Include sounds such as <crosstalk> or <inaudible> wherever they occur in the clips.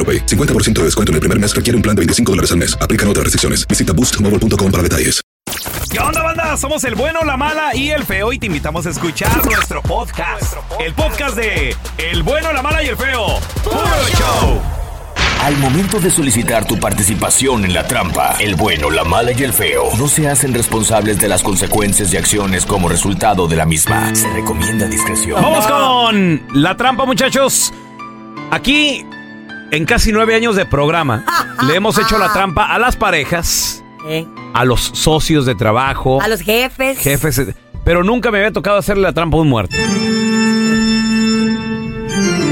AroPay. 50% de descuento en el primer mes requiere un plan de 25 dólares al mes. Aplican otras restricciones. Visita boostmobile.com para detalles. ¿Qué onda, banda? Somos el bueno, la mala y el feo y te invitamos a escuchar nuestro podcast. El podcast de El bueno, la mala y el feo. ¡Puro show! Al momento de solicitar tu participación en la trampa, el bueno, la mala y el feo no se hacen responsables de las consecuencias y acciones como resultado de la misma. Se recomienda discreción. Vamos con la trampa, muchachos. Aquí, en casi nueve años de programa, <laughs> le hemos hecho la trampa a las parejas, Eh, a los socios de trabajo, A los jefes. jefes, pero nunca me había tocado hacerle la trampa a un muerto.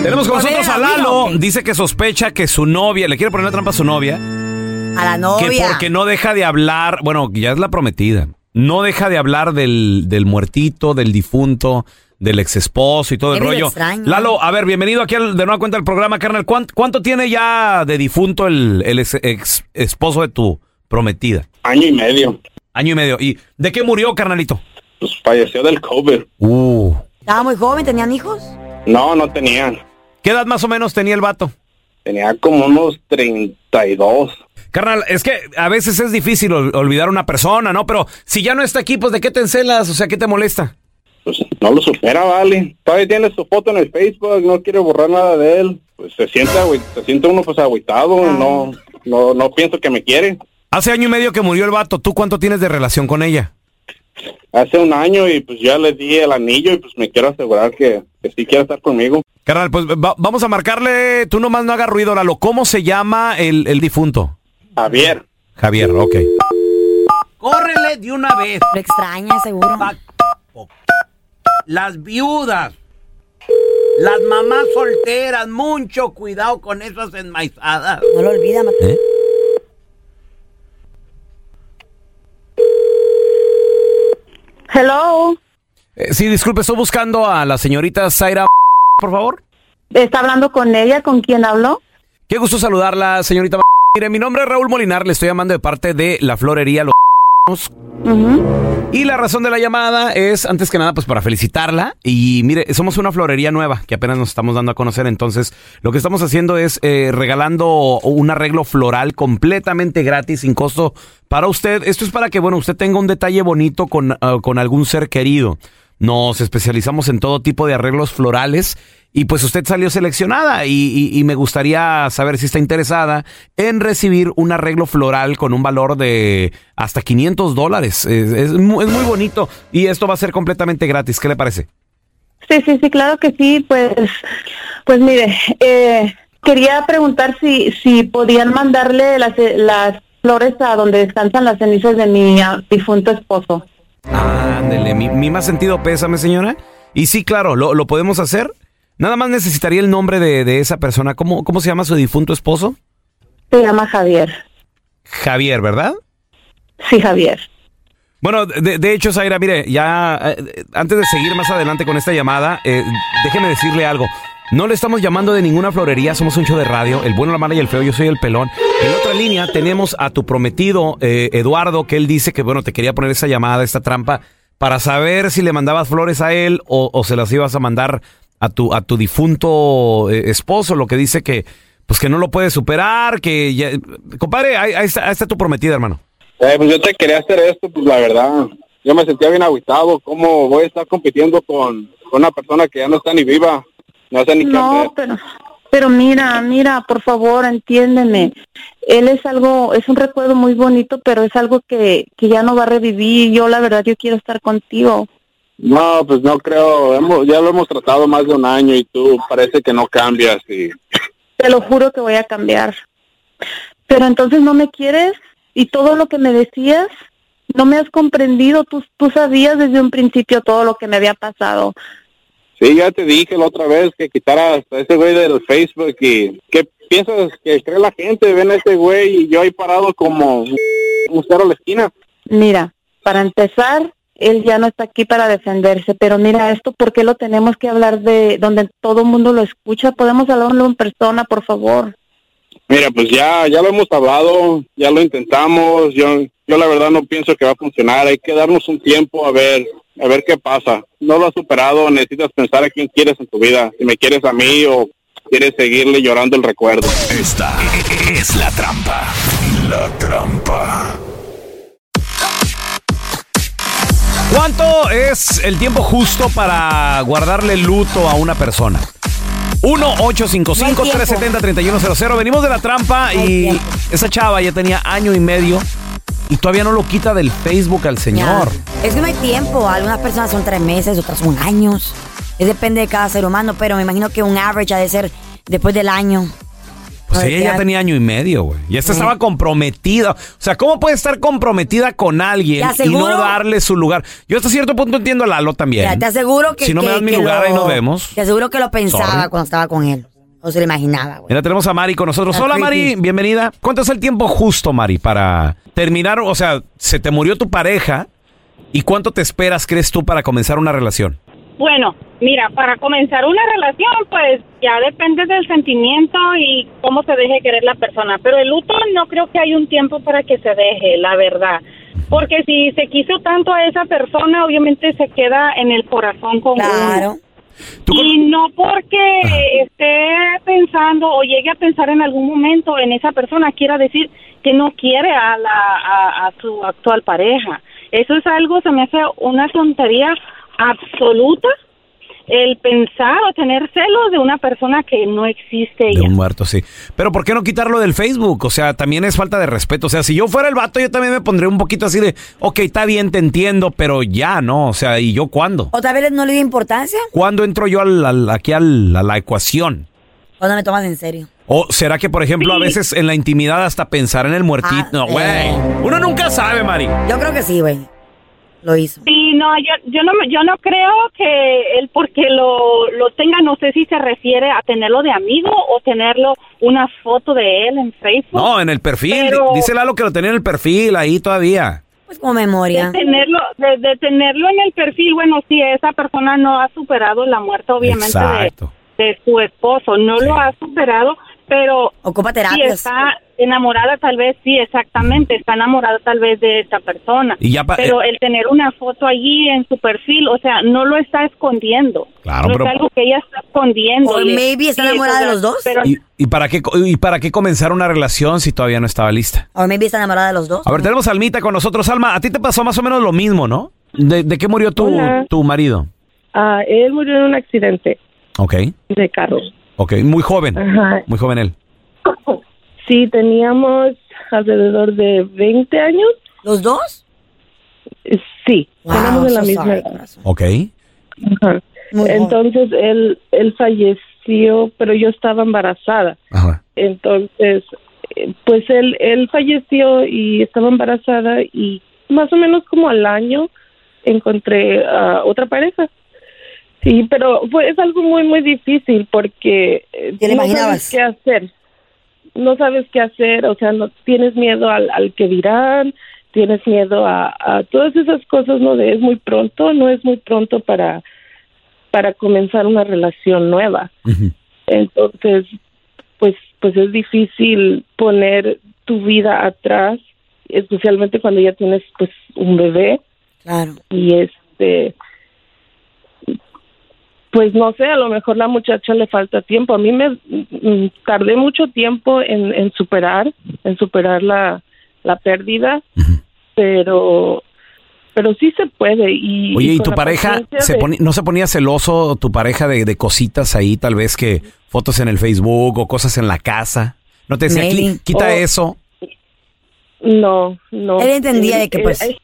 Tenemos con nosotros a Lalo. Dice que sospecha que su novia, le quiere poner la trampa a su novia, A la novia. que porque no deja de hablar, bueno, ya es la prometida, no deja de hablar del, del muertito, del difunto, del ex esposo y todo el Qué rollo. extraño. Lalo, a ver, bienvenido aquí al, de nueva cuenta al programa, carnal. ¿Cuánto, cuánto tiene ya de difunto el, el ex, ex esposo de tu prometida? Año y medio. Año y medio. ¿Y de qué murió, carnalito? Pues falleció del COVID. Uh. Estaba muy joven, ¿tenían hijos? No, no tenía. ¿Qué edad más o menos tenía el vato? Tenía como unos 32. Carnal, es que a veces es difícil ol- olvidar a una persona, ¿no? Pero si ya no está aquí, pues ¿de qué te encelas? O sea, ¿qué te molesta? No lo supera, vale. Todavía tiene su foto en el Facebook, no quiere borrar nada de él. Pues se siente, se siente uno pues agüitado, no, no, no pienso que me quiere. Hace año y medio que murió el vato. ¿Tú cuánto tienes de relación con ella? Hace un año y pues ya le di el anillo y pues me quiero asegurar que, que sí quiere estar conmigo. Carnal, pues va- vamos a marcarle. Tú nomás no hagas ruido, Lalo. ¿Cómo se llama el, el difunto? Javier. Javier, ok. Córrele de una vez. Lo extraña, seguro. Las viudas. Las mamás solteras. Mucho cuidado con esas enmaizadas. No lo olvida, ¿Eh? Hello, Eh, sí, disculpe, estoy buscando a la señorita Zaira, por favor. ¿está hablando con ella? ¿Con quién habló? Qué gusto saludarla, señorita. Mire, mi nombre es Raúl Molinar, le estoy llamando de parte de la florería Los Y la razón de la llamada es, antes que nada, pues para felicitarla. Y mire, somos una florería nueva que apenas nos estamos dando a conocer. Entonces, lo que estamos haciendo es eh, regalando un arreglo floral completamente gratis, sin costo para usted. Esto es para que, bueno, usted tenga un detalle bonito con, ah, con algún ser querido. Nos especializamos en todo tipo de arreglos florales. Y pues usted salió seleccionada y, y- y me gustaría saber si está interesada en recibir un arreglo floral con un valor de hasta 500 dólares. Es, es mu- es muy bonito y esto va a ser completamente gratis. ¿Qué le parece? Sí, sí, sí, claro que sí. Pues, pues mire, eh, quería preguntar si, si podían mandarle las, las flores a donde descansan las cenizas de mi difunto esposo. Ándele, mi, mi más sentido pésame, señora. Y sí, claro, lo, lo podemos hacer. Nada más necesitaría el nombre de, de esa persona. ¿Cómo, ¿Cómo se llama su difunto esposo? Se llama Javier. Javier, ¿verdad? Sí, Javier. Bueno, de, de hecho, Zaira, mire, ya eh, antes de seguir más adelante con esta llamada, eh, déjeme decirle algo. No le estamos llamando de ninguna florería, somos un show de radio, el bueno, la mala y el feo, yo soy el pelón. En otra línea tenemos a tu prometido, eh, Eduardo, que él dice que, bueno, te quería poner esa llamada, esta trampa, para saber si le mandabas flores a él o, o se las ibas a mandar a tu, a tu difunto eh, esposo, lo que dice que, pues que no lo puede superar, que ya... Compadre, ahí, ahí está, ahí está tu prometida, hermano. Eh, pues yo te quería hacer esto, pues la verdad. Yo me sentía bien agüitado. ¿Cómo voy a estar compitiendo con, con una persona que ya no está ni viva? No sé ni qué hacer. No, pero, pero mira, mira, por favor, entiéndeme. Él es algo, es un recuerdo muy bonito, pero es algo que, que ya no va a revivir. Yo, la verdad, yo quiero estar contigo. No, pues no creo. Hemos- ya lo hemos tratado más de un año y tú parece que no cambias. Y... Te lo juro que voy a cambiar. Pero entonces no me quieres y todo lo que me decías, no me has comprendido. Tú, tú sabías desde un principio todo lo que me había pasado. Sí, ya te dije la otra vez que quitaras a ese güey del Facebook y ¿qué piensas que cree la gente? Ven a ese güey y yo ahí parado como un cero a la esquina. Mira, para empezar, él ya no está aquí para defenderse, pero mira esto, ¿por qué lo tenemos que hablar de donde todo el mundo lo escucha? ¿Podemos hablarlo en persona, por favor? Mira, pues ya, ya lo hemos hablado, ya lo intentamos, yo, yo la verdad no pienso que va a funcionar, hay que darnos un tiempo a ver, a ver qué pasa. No lo has superado, necesitas pensar a quién quieres en tu vida, si me quieres a mí o quieres seguirle llorando el recuerdo. Esta es la trampa. La trampa. ¿Cuánto es el tiempo justo para guardarle luto a una persona? 1-855-370-3100. Venimos de la trampa y esa chava ya tenía año y medio y todavía no lo quita del Facebook al señor. Ya. Es que no hay tiempo. Algunas personas son tres meses, otras son años. Es depende de cada ser humano, pero me imagino que un average ha de ser después del año. Pues ella ya ya. tenía año y medio, güey. Y esta estaba comprometida. O sea, ¿cómo puede estar comprometida con alguien y no darle su lugar? Yo hasta cierto punto entiendo a Lalo también. Mira, te aseguro que. Si no me das mi lugar, ahí lo- nos vemos. Te aseguro que lo pensaba Sorry. cuando estaba con él. O se lo imaginaba, güey. Mira, tenemos a Mari con nosotros. Está Hola, Mari, creepy. bienvenida. ¿Cuánto es el tiempo justo, Mari, para terminar? O sea, se te murió tu pareja. ¿Y cuánto te esperas, crees tú, para comenzar una relación? Bueno, mira, para comenzar una relación, pues ya depende del sentimiento y cómo se deje querer la persona. Pero el luto no creo que hay un tiempo para que se deje, la verdad. Porque si se quiso tanto a esa persona, obviamente se queda en el corazón con Claro. uno. Y no porque esté pensando o llegue a pensar en algún momento en esa persona, quiera decir que no quiere a, la, a, a su actual pareja. Eso es algo, se me hace una tontería absoluta el pensar o tener celos de una persona que no existe De ya. un muerto, sí. Pero ¿por qué no quitarlo del Facebook? O sea, también es falta de respeto. O sea, si yo fuera el vato, yo también me pondría un poquito así de, ok, está bien, te entiendo, pero ya, ¿no? O sea, ¿y yo cuándo? ¿Otra vez no le dio importancia? ¿Cuándo entro yo al- al- aquí al- a la ecuación? ¿O no me tomas en serio? ¿O será que, por ejemplo, a veces en la intimidad hasta pensar en el muertito? Ah, No, güey. eh. Uno nunca sabe, Mari. Yo creo que sí, güey. Lo hizo. Sí, no, yo, yo no, me- yo no creo que él porque lo, lo tenga, no sé si se refiere a tenerlo de amigo o tenerlo una foto de él en Facebook. No, en el perfil. Pero- Dice Lalo que lo tenía en el perfil ahí todavía. Pues como memoria. De tenerlo, de, de tenerlo en el perfil, bueno, si esa persona no ha superado la muerte, obviamente, Exacto. de su esposo, no lo ha superado, pero Ocupa si terapias. está enamorada, tal vez, sí, exactamente, está enamorada tal vez de esta persona. Y ya pero el tener una foto allí en su perfil, o sea, no lo está escondiendo. Claro, no pero- es algo que ella está escondiendo. O Y- maybe está sí, enamorada de los dos. Pero ¿Y, y para qué, co- ¿Y para qué comenzar una relación si todavía no estaba lista? O maybe está enamorada de los dos. A ver, tenemos a Almita con nosotros. Alma, a ti te pasó más o menos lo mismo, ¿no? ¿De, de qué murió tu, Hola. tu marido? Ah, él murió en un accidente Ok, de carro. Ok. Muy joven. Ajá. Muy joven él. <laughs> Sí, teníamos alrededor de 20 años. ¿Los dos? Sí, Wow, teníamos en la so misma sorry, edad. Ok. Ajá. Entonces él, él falleció, pero yo estaba embarazada. Ajá. Entonces, pues él, él falleció y estaba embarazada y más o menos como al año encontré a otra pareja. Sí, pero fue, es algo muy, muy difícil porque eh, ¿Te lo no imaginabas? sabes qué hacer. No sabes qué hacer, o sea, no tienes miedo al, al que dirán, tienes miedo a, a todas esas cosas, ¿no? De es muy pronto, no es muy pronto para, para comenzar una relación nueva. Entonces, pues pues es difícil poner tu vida atrás, especialmente cuando ya tienes pues un bebé. Claro. Y este pues no sé, a lo mejor la muchacha le falta tiempo. A mí me mm, tardé mucho tiempo en, en superar, en superar la, la pérdida, pero pero sí se puede. Y, Oye, ¿y tu pareja se de- poni- no se ponía celoso tu pareja de, de cositas ahí, tal vez que fotos en el Facebook o cosas en la casa? ¿No te decía, Maybe. "Qui- quita Oh. eso? No, no. Él entendía de que, Eh, pues- Es,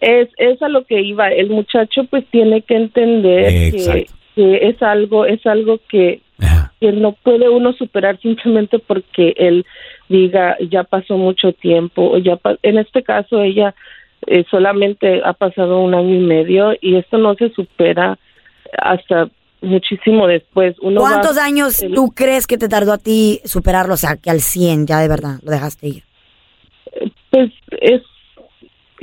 es, es a lo que iba. El muchacho pues tiene que entender que, es algo, es algo que, que no puede uno superar simplemente porque él diga ya pasó mucho tiempo o ya pa- en este caso ella eh, solamente ha pasado un año y medio y esto no se supera hasta muchísimo después. Uno va- ¿Cuántos años el- tú crees que te tardó a ti superarlo? O sea, que al 100 ya de verdad lo dejaste ir. Pues es,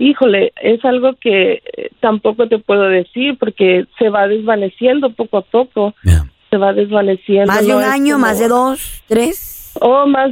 híjole, es algo que eh, tampoco te puedo decir porque se va desvaneciendo poco a poco. Se va desvaneciendo. ¿Más de un año? como- ¿Más de dos? ¿Tres? O más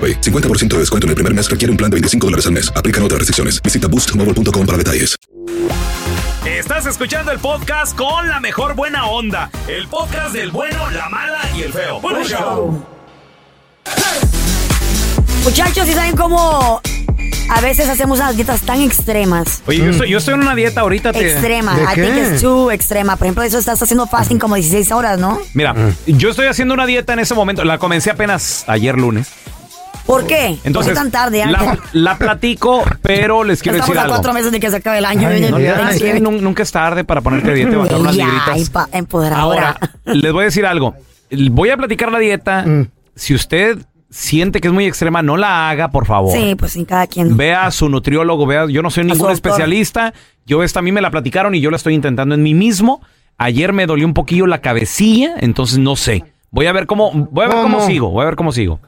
AroPay. 50% de descuento en el primer mes requiere un plan de 25 dólares al mes. Aplican otras restricciones. Visita boostmobile.com para detalles. Estás escuchando el podcast con la mejor buena onda. El podcast del bueno, la mala y el feo. Show. Muchachos, ¿y saben cómo a veces hacemos unas dietas tan extremas? Oye, yo, estoy, yo estoy en una dieta ahorita. te- Extrema. I think it's too extrema. Por ejemplo, eso estás haciendo fasting como 16 horas, ¿no? Mira, yo estoy haciendo una dieta en ese momento. La comencé apenas ayer lunes. ¿Por qué? Entonces, ¿Por qué tan tarde? la, Ángel? la platico, pero les quiero Estamos decir a algo. cuatro meses de que se acabe el año. Ay, no, ya, nunca es tarde para ponerte a dieta y bajar <laughs> unas libritas. Ahora, les voy a decir algo. Voy a platicar la dieta. Si usted siente que es muy extrema, no la haga, por favor. Sí, pues sin cada quien. Vea a su nutriólogo, vea, yo no soy ningún especialista. Yo esta a mí me la platicaron y yo la estoy intentando en mí mismo. Ayer me dolió un poquillo la cabecilla, entonces no sé. Voy a ver cómo, voy a ver cómo, ¿Cómo? sigo, voy a ver cómo sigo.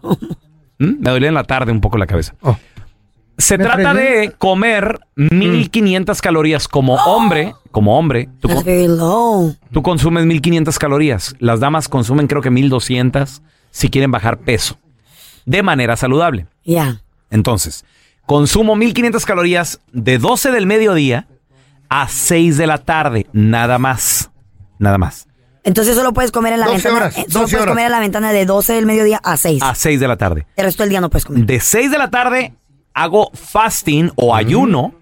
¿Mm? Me dolía en la tarde un poco la cabeza. Se Me trata de comer 1500 calorías como <gasps> hombre, como hombre. Tú, That's con- very low. tú consumes 1500 calorías. Las damas consumen creo que 1200 si quieren bajar peso de manera saludable. Ya. Entonces, consumo 1500 calorías de 12 del mediodía a 6 de la tarde, nada más. Nada más. Entonces solo puedes comer en la 12 ventana. horas, eh, solo 12 puedes horas. comer en la ventana de 12 del mediodía a 6. A 6 de la tarde. El resto del día no puedes comer. De 6 de la tarde hago fasting o ayuno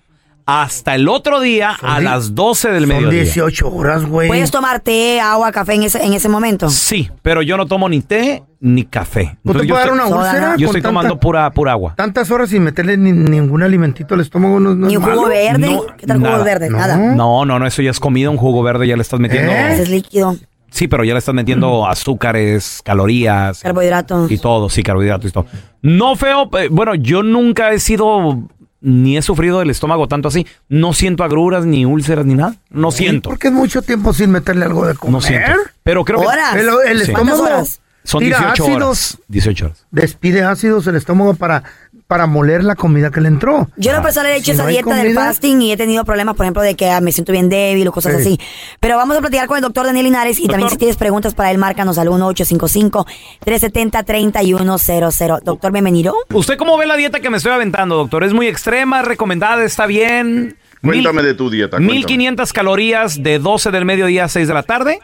hasta el otro día a las 12 del Son mediodía. 18 horas, güey. ¿Puedes tomar té, agua, café en ese, en ese momento? Sí, pero yo no tomo ni té ni café. ¿No te Entonces, yo puede dar una úlcera Yo con estoy tanta- tomando pura, pura agua. Tantas horas sin meterle ni- ningún alimentito al estómago. ¿no, no ¿Ni un jugo malo? verde? No, ¿Qué tal jugo nada. verde? No. Nada. No, no, no, eso ya es comida, un jugo verde ya le estás metiendo. Ese es líquido, Sí, pero ya le estás metiendo azúcares, calorías. carbohidratos. Y todo, sí, carbohidratos y todo. No feo, eh, bueno, yo nunca he sido, ni he sufrido del estómago tanto así. No siento agruras, ni úlceras, ni nada. No siento. Porque es mucho tiempo sin meterle algo de comer. No siento. Pero creo que... Horas. El, el Sí. estómago, ¿Cuántas horas? Son tira 18 ácidos, horas. 18 horas. despide ácidos el estómago para, para moler la comida que le entró. Yo en lo personal he hecho Si esa no dieta del comida- fasting y he tenido problemas, por ejemplo, de que ah, me siento bien débil o cosas Sí. así. Pero vamos a platicar con el doctor Daniel Linares y también si tienes preguntas para él, márcanos al 1-855-370-3100. Doctor, bienvenido. ¿Usted cómo ve la dieta que me estoy aventando, doctor? ¿Es muy extrema, recomendada, está bien? Cuéntame de tu dieta. cuéntame. 1500 calorías de 12 del mediodía a 6 de la tarde.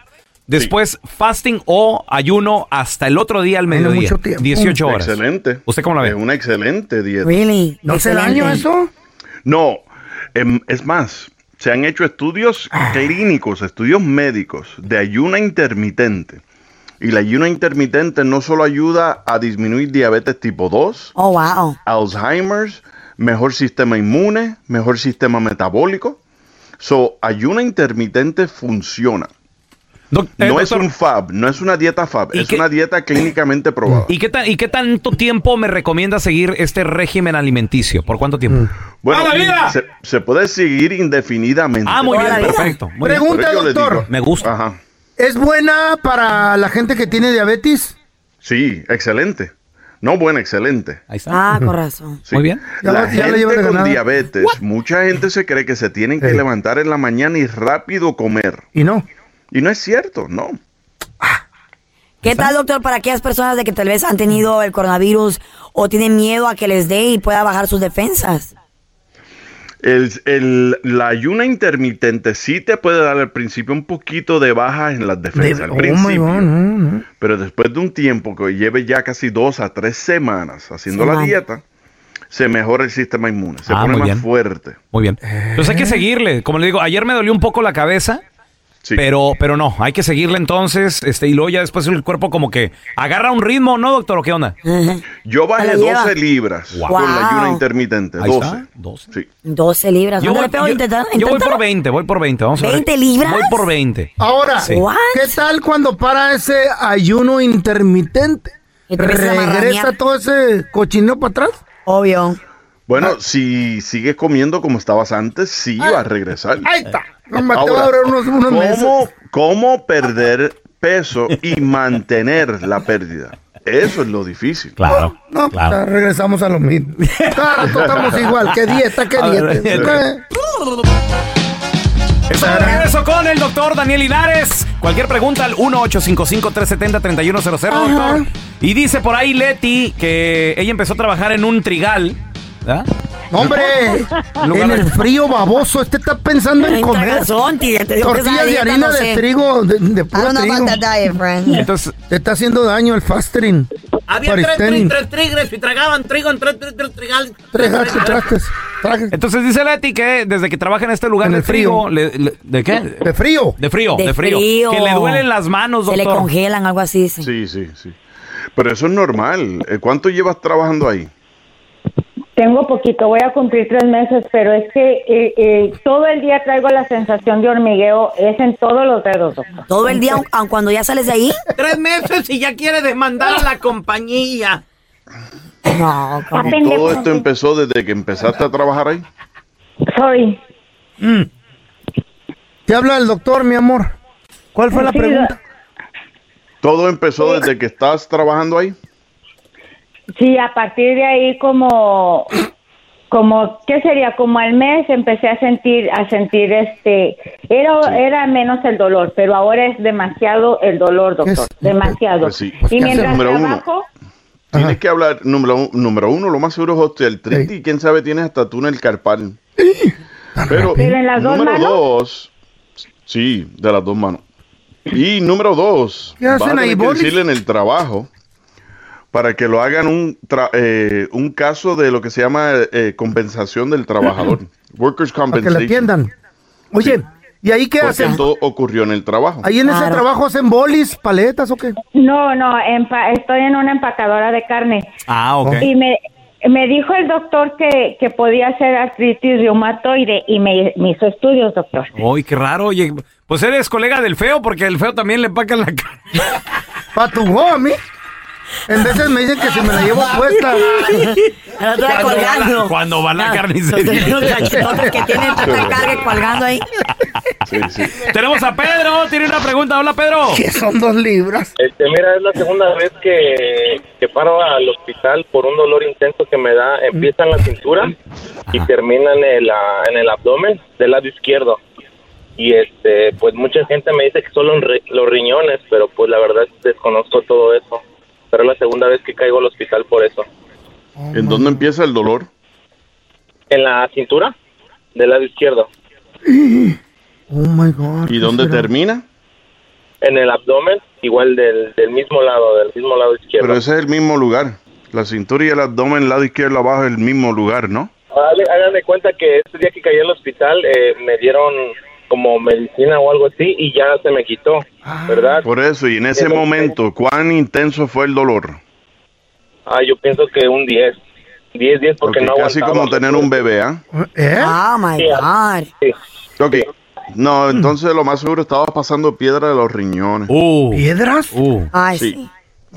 Después fasting o ayuno hasta el otro día al mediodía. mucho tiempo. 18 horas. Excelente. ¿Usted cómo la ve? Es una excelente dieta. Really? ¿No hace daño eso? No, em, es más, se han hecho estudios Ah. clínicos, estudios médicos de ayuno intermitente. Y la ayuno intermitente no solo ayuda a disminuir diabetes tipo 2, Oh, wow. Alzheimer's, mejor sistema inmune, mejor sistema metabólico. So, ayuno intermitente funciona. Doc- eh, No es un FAB, no es una dieta FAB, ¿Y es qué- una dieta clínicamente probada. ¿y qué, tan- ¿Y qué tanto tiempo me recomienda seguir este régimen alimenticio? ¿Por cuánto tiempo? Bueno, ¡Toda la vida! Se, se puede seguir indefinidamente. Ah, muy bien, perfecto. Muy. Pregunta, doctor. digo- Me gusta. Ajá. ¿Es buena para la gente que tiene diabetes? Sí, excelente. No buena, excelente. Ahí está. Ah, con razón. Sí. Muy bien. Ya La ya gente con diabetes, mucha gente se cree que se tienen que Sí. levantar en la mañana y rápido comer. Y no. Y no es cierto, no. ¿Qué tal, doctor, para aquellas personas de que tal vez han tenido el coronavirus o tienen miedo a que les dé y pueda bajar sus defensas? El, el- la ayuna intermitente sí te puede dar al principio un poquito de baja en las De- defensas. al oh my principio. God, no, no. Pero después de un tiempo que lleve ya casi dos a tres semanas haciendo la dieta, se mejora el sistema inmune, se Ah, pone muy más bien. fuerte. Muy bien. Entonces hay que seguirle. Como le digo, ayer me dolió un poco la cabeza. Sí. Pero, pero no, hay que seguirle entonces, este, y luego ya después el cuerpo como que agarra un ritmo, ¿no, doctor? ¿O qué onda? Yo bajé ¿La lleva? 12 libras Wow. con la ayuna intermitente. Ahí 12. está, 12. Sí. 12 libras. Yo voy, yo- intenta- yo voy por 20, voy por 20. Vamos a ver. 20 libras. Voy por 20. Ahora, Sí. ¿qué tal cuando para ese ayuno intermitente? ¿Regresa todo ese cochinero para atrás? Obvio. Bueno, si sigues comiendo como estabas antes, sí va a regresar. Ahí está. Nomás te va a Ahora, durar unos, unos meses. ¿cómo, ¿Cómo perder peso y mantener la pérdida? Eso es lo difícil. Claro. No, claro. regresamos a lo mismo. <laughs> Claro, estamos igual. ¿Qué dieta? ¿Qué dieta? <laughs> Estamos de regreso con el doctor Daniel Linares. Cualquier pregunta al 1-855-370-3100, doctor. Y dice por ahí Leti que ella empezó a trabajar en un trigal. ¿Verdad? Hombre, en el frío baboso, este está pensando en comer tía, te tortillas de harina no de sé. trigo, de, de I puro don't know trigo. about that diet, friend. Entonces, Te está haciendo daño el fastering. Había tres, tres, tres tigres y tragaban trigo en tres, tres, tres trigales. Tres gatos, trastes, entonces dice Leti que desde que trabaja en este lugar En de el frío. frío, le- le- ¿de qué? De frío. De frío, de, De frío. frío. Que le duelen las manos, Se doctor. le congelan, algo así. sí. Sí, sí, sí. Pero eso es normal. Eh, ¿Cuánto llevas trabajando ahí? Tengo poquito, voy a cumplir tres meses, pero es que eh, eh, todo el día traigo la sensación de hormigueo, es en todos los dedos, doctor. Todo el día, aun- aun cuando ya sales de ahí. Tres meses y ya quiere demandar a la compañía. No. ¿Todo esto empezó desde que empezaste a trabajar ahí? Sorry. Te habla el doctor, mi amor. ¿Cuál fue la pregunta? ¿Todo empezó desde que estás trabajando ahí? Sí, a partir de ahí como, como, ¿qué sería? Como al mes empecé a sentir, a sentir este, era, era menos el dolor, pero ahora es demasiado el dolor, doctor, Es- demasiado. Pues sí. Y mientras Número uno. trabajo, Tienes que hablar, número, un- número uno, lo más seguro es osteoartritis y quién sabe tienes hasta túnel carpal. Pero, ¿Pero en las dos número manos? dos, sí, de las dos manos. Y número dos, ¿Qué vas a tener que decirle en el trabajo para que lo hagan un, tra- eh, un caso de lo que se llama eh, compensación del trabajador. Workers' Para que le Compensation. atiendan. Oye, ¿y ahí qué Porque hacen? todo ocurrió en el trabajo. ¿Ahí en ese trabajo hacen bolis, paletas o qué? no, no, empa- estoy en una empacadora de carne. Ah, ok. Y me, me dijo el doctor que, que podía ser artritis reumatoide y me, me hizo estudios, doctor. Uy, qué raro. Oye, pues eres colega del feo porque el feo también le empacan la cara. <laughs> ¿Pa tu a mí? En veces me dicen que si me la llevo puesta. <laughs> La otra colgando. Cuando va la Los carnicería. cachetotes <laughs> que tienen tanta carga colgando ahí. Tenemos a Pedro, tiene una pregunta. Hola, Pedro. <laughs> Que son dos libras. Este, mira, es la segunda vez que, que paro al hospital por un dolor intenso que me da. Empieza en la cintura y termina en el, ah, en el abdomen del lado izquierdo. Y este, pues mucha gente me dice que solo en ri- los riñones, pero pues la verdad desconozco todo eso. Pero es la segunda vez que caigo al hospital por eso. ¿En dónde empieza el dolor? En la cintura del lado izquierdo. Oh my God. ¿Y dónde termina? En el abdomen, igual del, del mismo lado, del mismo lado izquierdo. Pero ese es el mismo lugar. La cintura y el abdomen, el lado izquierdo abajo, es el mismo lugar, ¿no? Háganme- Háganme cuenta que este día que caí al hospital eh, me dieron como medicina o algo así y ya se me quitó, ¿verdad? Por eso, y en ese momento, ¿cuán intenso fue el dolor? Ah, yo pienso que un 10. 10, 10 porque Ok, no casi aguantaba. como tener un bebé, ¿ah? ¿Eh? Oh my God. Ok. No, entonces lo más seguro estaba pasando piedra de los riñones. ¿Piedras? Ay, Sí. sí.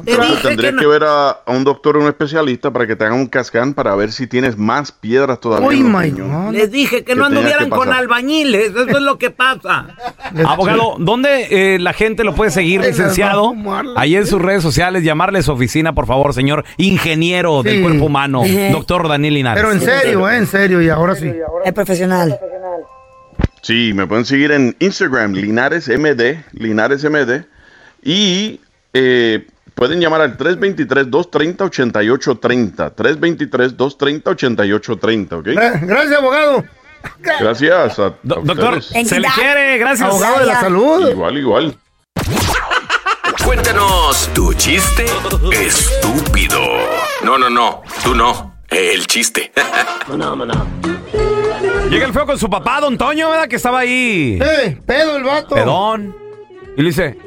Entonces, tendrías que, ver a, a un doctor o un especialista para que te hagan un cascán para ver si tienes más piedras todavía. Uy. Les dije que no Que anduvieran que con albañiles. Eso es lo que pasa. <laughs> Abogado, ¿dónde eh, la gente lo puede seguir, licenciado? Ahí en sus redes sociales, llamarle a su oficina, por favor, señor ingeniero del cuerpo humano, doctor Daniel Linares. Pero en serio, ¿eh? En serio, y ahora sí. Es profesional. Sí, me pueden seguir en Instagram, Linares MD, Linares MD. Y eh, pueden llamar al 323-230-8830. 323-230-8830, ¿ok? Gra- Gracias, abogado. Gracias a, a doctor, ustedes. se le quiere, gracias. Abogado de la salud. Igual, igual. Cuéntanos tu chiste estúpido. No, no, no, tú no. El chiste. Llega el feo con su papá, don Toño, ¿verdad? Que estaba ahí. ¡Eh! Pedo el vato. Pedón. Y le dice,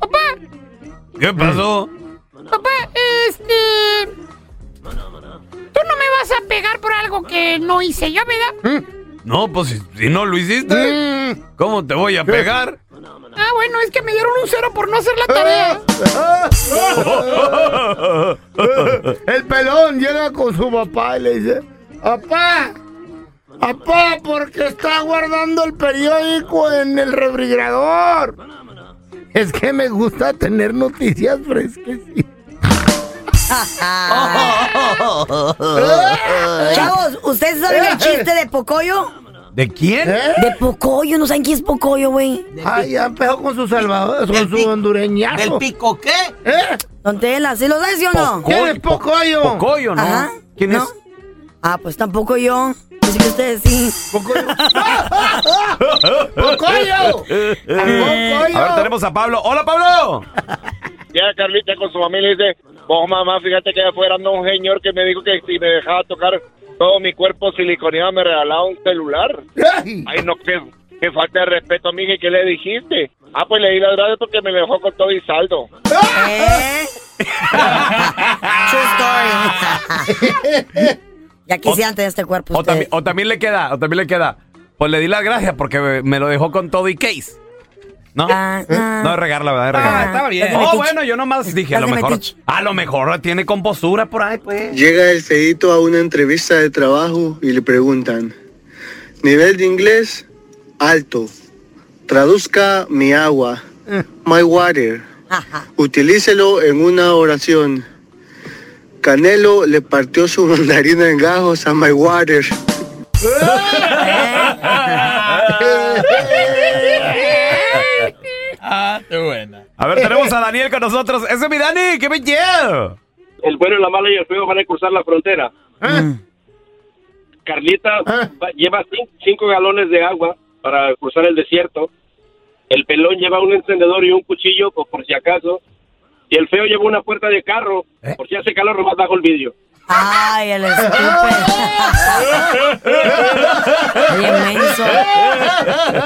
Papá, ¿qué pasó? papá, este... Tú no me vas a pegar por algo que no hice yo, ¿verdad? No, pues si, si no lo hiciste, ¿cómo te voy a pegar? Ah, bueno, es que me dieron un cero por no hacer la tarea. <laughs> El pelón llega con su papá y le dice, papá, papá, porque está guardando el periódico en el refrigerador. Es que me gusta tener noticias fresquecitas. <laughs> Chavos, ¿ustedes saben el chiste de Pocoyo? ¿De quién? De Pocoyo, ¿no saben quién es Pocoyo, güey? Ay, ya empezó con su salvador, con su hondureñazo. ¿Del pico qué? ¿Eh? Don Tela, ¿sí lo sabes, sí o no? ¿Quién es Pocoyo? Pocoyo, ¿no? Ajá. ¿Quién ¿No? es? Ah, pues tampoco yo. Así que ustedes sí. ¡Pocoyo! <laughs> A ver, tenemos a Pablo. ¡Hola, Pablo! Ya Carlita con su familia dice, vos mamá, fíjate que afuera anda un señor que me dijo que si me dejaba tocar todo mi cuerpo siliconeado me regalaba un celular. Ay, no, qué, qué falta de respeto, mija, ¿y qué le dijiste? Ah, pues le di las gracias porque me dejó con todo y saldo. ¿Eh? <laughs> True story. <laughs> ya quisieran tener este cuerpo O, también, o también le queda, o también le queda. Pues le di las gracias porque me, me lo dejó con todo y case. ¿No? Ah, ah. No es regarla, ¿verdad? Es Ah, regarla. estaba bien. De Oh, metiche. bueno, yo nomás dije, a lo de mejor. metiche. A lo mejor tiene compostura por ahí, pues. Llega el feito a una entrevista de trabajo y le preguntan, nivel de inglés alto, traduzca mi agua, my water, utilícelo en una oración. Canelo le partió su <laughs> mandarina en gajos a my water. <laughs> Ah, qué buena. A ver, tenemos a Daniel con nosotros. Ese es mi Dani, qué belleza. El bueno, la mala y el feo van a cruzar la frontera. Carlita va- lleva cin- cinco galones de agua para cruzar el desierto. El pelón lleva un encendedor y un cuchillo, por, por si acaso. Y el feo lleva una puerta de carro, por si hace calor, nomás bajo el vidrio. Ay, el estúpido. Oye, <laughs> menso.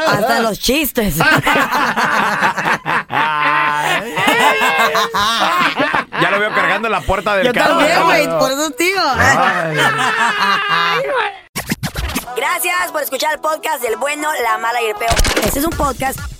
Hasta los chistes. Ya lo veo cargando en la puerta del Yo carro. también, güey, por eso digo. Gracias por escuchar el podcast del bueno, la mala y el peor. Este es un podcast